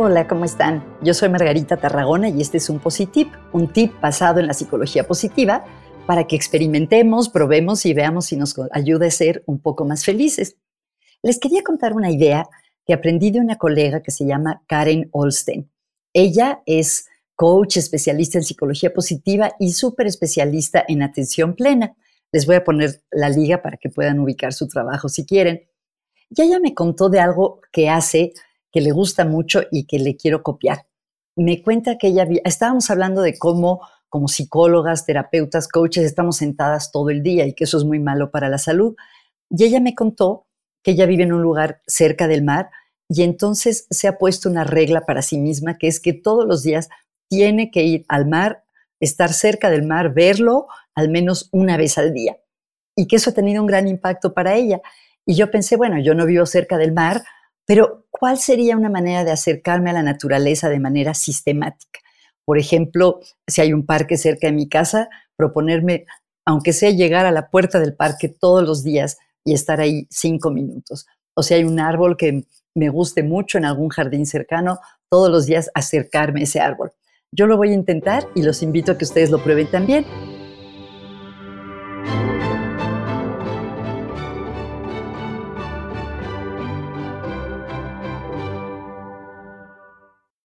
Hola, ¿cómo están? Yo soy Margarita Tarragona y este es un Positip, un tip basado en la psicología positiva para que experimentemos, probemos y veamos si nos ayuda a ser un poco más felices. Les quería contar una idea que aprendí de una colega que se llama Karen Olsten. Ella es coach especialista en psicología positiva y súper especialista en atención plena. Les voy a poner la liga para que puedan ubicar su trabajo si quieren. Y ella me contó de algo que hace que le gusta mucho y que le quiero copiar. Me cuenta que ella, estábamos hablando de cómo como psicólogas, terapeutas, coaches, estamos sentadas todo el día y que eso es muy malo para la salud. Y ella me contó que ella vive en un lugar cerca del mar y entonces se ha puesto una regla para sí misma que es que todos los días tiene que ir al mar, estar cerca del mar, verlo al menos una vez al día. Y que eso ha tenido un gran impacto para ella. Y yo pensé, bueno, yo no vivo cerca del mar, pero, ¿cuál sería una manera de acercarme a la naturaleza de manera sistemática? Por ejemplo, si hay un parque cerca de mi casa, proponerme, aunque sea llegar a la puerta del parque todos los días y estar ahí cinco minutos. O si hay un árbol que me guste mucho en algún jardín cercano, todos los días acercarme a ese árbol. Yo lo voy a intentar y los invito a que ustedes lo prueben también.